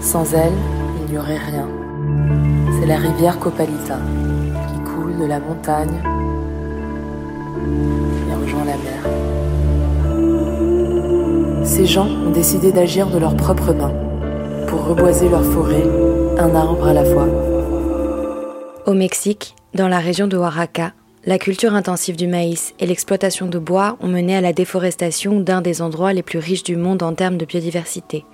Sans elle, il n'y aurait rien. C'est la rivière Copalita qui coule de la montagne et rejoint la mer. Ces gens ont décidé d'agir de leurs propres mains pour reboiser leur forêt, un arbre à la fois. Au Mexique, dans la région de Oaxaca, la culture intensive du maïs et l'exploitation de bois ont mené à la déforestation d'un des endroits les plus riches du monde en termes de biodiversité.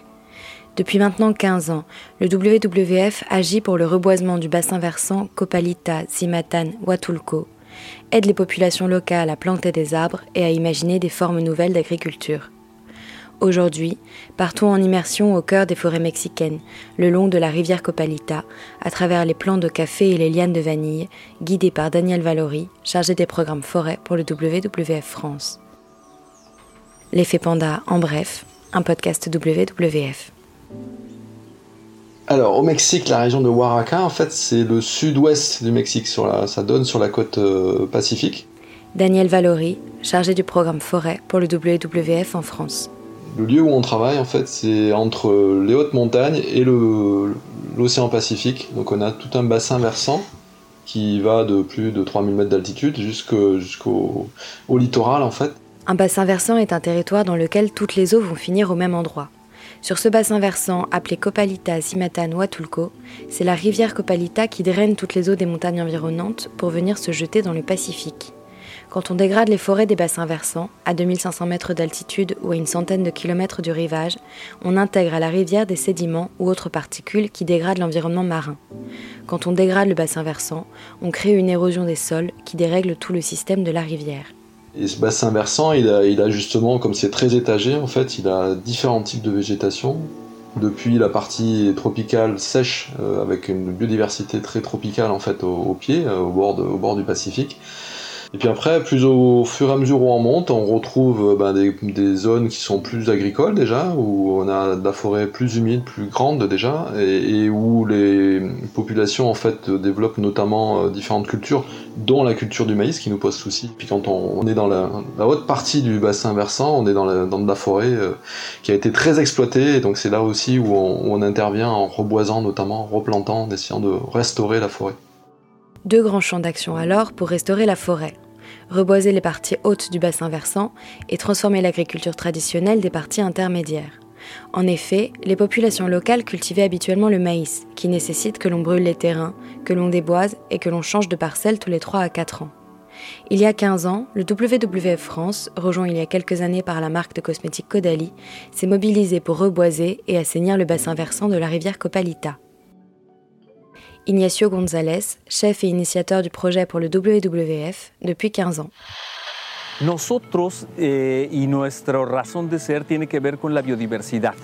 Depuis maintenant 15 ans, le WWF agit pour le reboisement du bassin versant Copalita, Zimatan, Huatulco, aide les populations locales à planter des arbres et à imaginer des formes nouvelles d'agriculture. Aujourd'hui, partout en immersion au cœur des forêts mexicaines, le long de la rivière Copalita, à travers les plants de café et les lianes de vanille, guidés par Daniel Valory, chargé des programmes forêt pour le WWF France. L'effet panda en bref, un podcast WWF. Alors, au Mexique, la région de Oaxaca, en fait, c'est le sud-ouest du Mexique, sur la, ça donne sur la côte euh, pacifique. Daniel Valory, chargé du programme forêt pour le WWF en France. Le lieu où on travaille, en fait, c'est entre les hautes montagnes et l'océan Pacifique. Donc on a tout un bassin versant qui va de plus de 3000 mètres d'altitude jusqu'au littoral, en fait. Un bassin versant est un territoire dans lequel toutes les eaux vont finir au même endroit. Sur ce bassin versant, appelé Copalita, Zimatan ou Atulco, c'est la rivière Copalita qui draine toutes les eaux des montagnes environnantes pour venir se jeter dans le Pacifique. Quand on dégrade les forêts des bassins versants, à 2500 mètres d'altitude ou à une centaine de kilomètres du rivage, on intègre à la rivière des sédiments ou autres particules qui dégradent l'environnement marin. Quand on dégrade le bassin versant, on crée une érosion des sols qui dérègle tout le système de la rivière. Et ce bassin versant, il a, justement, comme c'est très étagé, en fait, il a différents types de végétation. Depuis la partie tropicale sèche, euh, avec une biodiversité très tropicale en fait au, pied, euh, au bord du Pacifique, et puis après, plus au fur et à mesure où on monte, on retrouve euh, ben, des, zones qui sont plus agricoles déjà, où on a de la forêt plus humide, plus grande déjà, et, où les populations en fait développent notamment euh, différentes cultures, dont la culture du maïs qui nous pose souci. Puis quand on, est dans la, haute partie du bassin versant, on est dans, la, de la forêt euh, qui a été très exploitée, et donc c'est là aussi où on, où on intervient en reboisant notamment, en replantant, en essayant de restaurer la forêt. Deux grands champs d'action alors pour restaurer la forêt. Reboiser les parties hautes du bassin versant et transformer l'agriculture traditionnelle des parties intermédiaires. En effet, les populations locales cultivaient habituellement le maïs, qui nécessite que l'on brûle les terrains, que l'on déboise et que l'on change de parcelle tous les 3 à 4 ans. Il y a 15 ans, le WWF France, rejoint il y a quelques années par la marque de cosmétiques Caudalie, s'est mobilisé pour reboiser et assainir le bassin versant de la rivière Copalita. Ignacio González, chef et initiateur du projet pour le WWF depuis 15 ans. Nosotros eh, y nuestra razón de ser tiene que ver con la biodiversidad.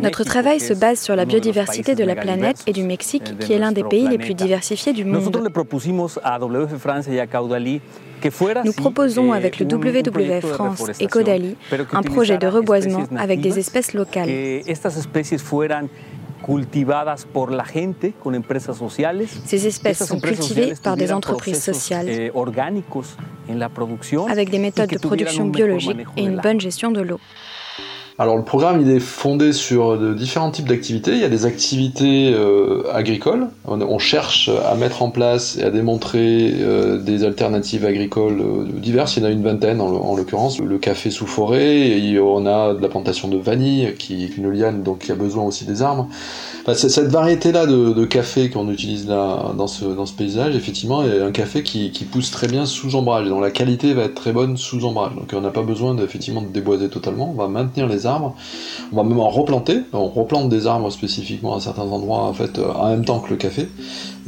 Notre travail se base sur la biodiversité de la planète et du Mexique, eh, qui est l'un des pays les plus diversifiés du monde. Nous proposons avec le WWF France et Caudalie un projet de reboisement avec des espèces locales cultivadas por la gente con empresas sociales. Ces espèces sont cultivées par des entreprises sociales eh, orgánicos en la producción avec des méthodes de production biologique et une bonne gestion de l'eau. Alors le programme il est fondé sur de différents types d'activités. Il y a des activités euh, agricoles. On, cherche à mettre en place et à démontrer euh, des alternatives agricoles euh, diverses. Il y en a une vingtaine en, l'occurrence. Le café sous forêt. On a de la plantation de vanille qui est une liane donc qui a besoin aussi des arbres. Cette variété là de, de café qu'on utilise là dans ce, dans ce paysage, effectivement, est un café qui, qui pousse très bien sous ombrage. Donc la qualité va être très bonne sous ombrage. Donc on n'a pas besoin effectivement de déboiser totalement. On va maintenir les arbres. On va même en replanter. On replante des arbres spécifiquement à certains endroits en fait euh, en même temps que le café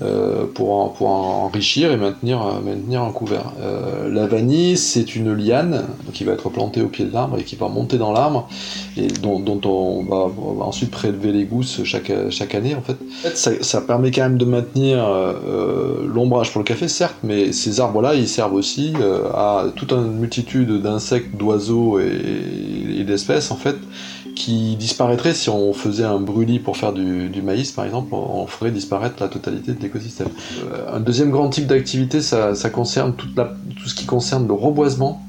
euh, pour, pour enrichir et maintenir, euh, maintenir un couvert. la vanille, c'est une liane qui va être plantée au pied de l'arbre et qui va monter dans l'arbre et dont, on, va, ensuite prélever les gousses chaque, chaque année en fait. ça, permet quand même de maintenir l'ombrage pour le café, certes, mais ces arbres-là, ils servent aussi à toute une multitude d'insectes, d'oiseaux et, et d'espèces en fait qui disparaîtrait si on faisait un brûlis pour faire du, maïs, par exemple, on ferait disparaître la totalité de l'écosystème. Euh, un deuxième grand type d'activité, ça, concerne tout ce qui concerne le reboisement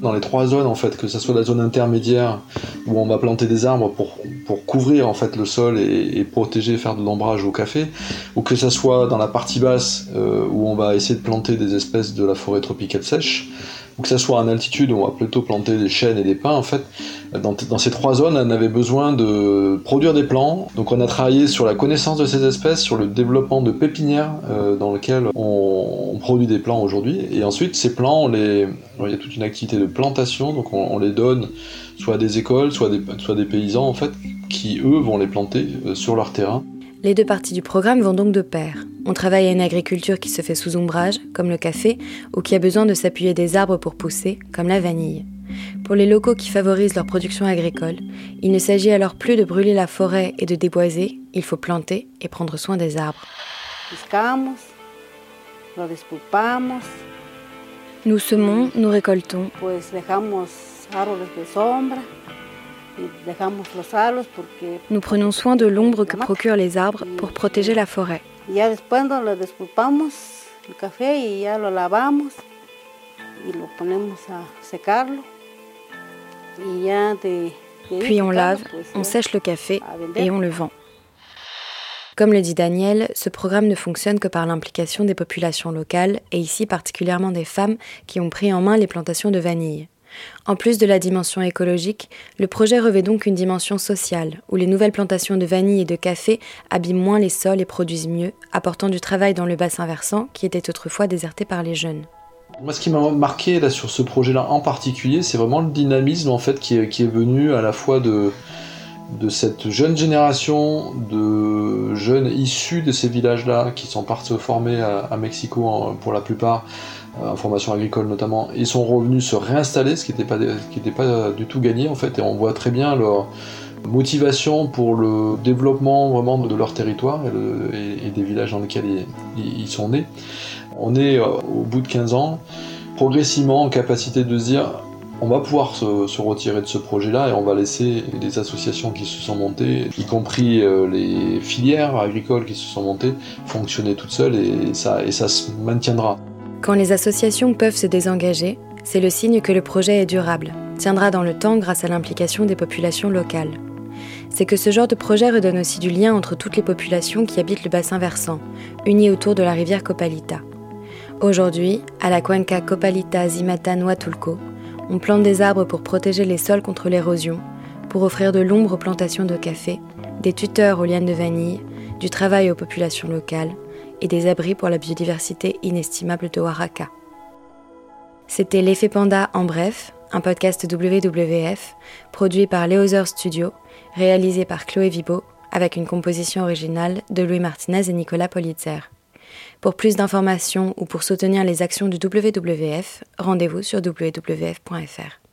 dans les trois zones en fait, que ce soit la zone intermédiaire où on va planter des arbres pour, pour couvrir en fait le sol et, protéger, faire de l'ombrage au café, ou que ce soit dans la partie basse euh, où on va essayer de planter des espèces de la forêt tropicale sèche, ou que ce soit en altitude on va plutôt planter des chênes et des pins en fait. Dans, ces trois zones, on avait besoin de produire des plants. Donc on a travaillé sur la connaissance de ces espèces, sur le développement de pépinières euh, dans lesquelles on, produit des plants aujourd'hui. Et ensuite, ces plants, il y a toute une activité de plantation, donc on, les donne soit à des écoles, soit des, soit des paysans en fait, qui eux vont les planter euh, sur leur terrain. Les deux parties du programme vont donc de pair. On travaille à une agriculture qui se fait sous ombrage, comme le café, ou qui a besoin de s'appuyer des arbres pour pousser, comme la vanille. Pour les locaux qui favorisent leur production agricole, il ne s'agit alors plus de brûler la forêt et de déboiser, il faut planter et prendre soin des arbres. Nous semons, nous récoltons. Nous prenons soin de l'ombre que procurent les arbres pour protéger la forêt. Puis on lave, on sèche le café et on le vend. Comme le dit Daniel, ce programme ne fonctionne que par l'implication des populations locales et ici particulièrement des femmes qui ont pris en main les plantations de vanille. En plus de la dimension écologique, le projet revêt donc une dimension sociale, où les nouvelles plantations de vanille et de café abîment moins les sols et produisent mieux, apportant du travail dans le bassin versant qui était autrefois déserté par les jeunes. Moi, ce qui m'a marqué là, sur ce projet-là en particulier, c'est vraiment le dynamisme en fait qui est, venu à la fois de, cette jeune génération de jeunes issus de ces villages-là qui sont partis former à, Mexico pour la plupart en formation agricole notamment, ils sont revenus se réinstaller, ce qui n'était pas, du tout gagné en fait, et on voit très bien leur motivation pour le développement vraiment de leur territoire et, des villages dans lesquels ils, sont nés. On est euh, au bout de 15 ans, progressivement en capacité de se dire on va pouvoir se, retirer de ce projet-là et on va laisser les associations qui se sont montées, y compris euh, les filières agricoles qui se sont montées, fonctionner toutes seules et ça se maintiendra. Quand les associations peuvent se désengager, c'est le signe que le projet est durable, tiendra dans le temps grâce à l'implication des populations locales. C'est que ce genre de projet redonne aussi du lien entre toutes les populations qui habitent le bassin versant, unies autour de la rivière Copalita. Aujourd'hui, à la Cuenca Copalita Zimatan Huatulco, on plante des arbres pour protéger les sols contre l'érosion, pour offrir de l'ombre aux plantations de café, des tuteurs aux lianes de vanille, du travail aux populations locales, et des abris pour la biodiversité inestimable de Oaxaca. C'était L'effet panda en bref, un podcast WWF produit par Leozer Studio, réalisé par Chloé Vibo, avec une composition originale de Louis Martinez et Nicolas Politzer. Pour plus d'informations ou pour soutenir les actions du WWF, rendez-vous sur wwf.fr.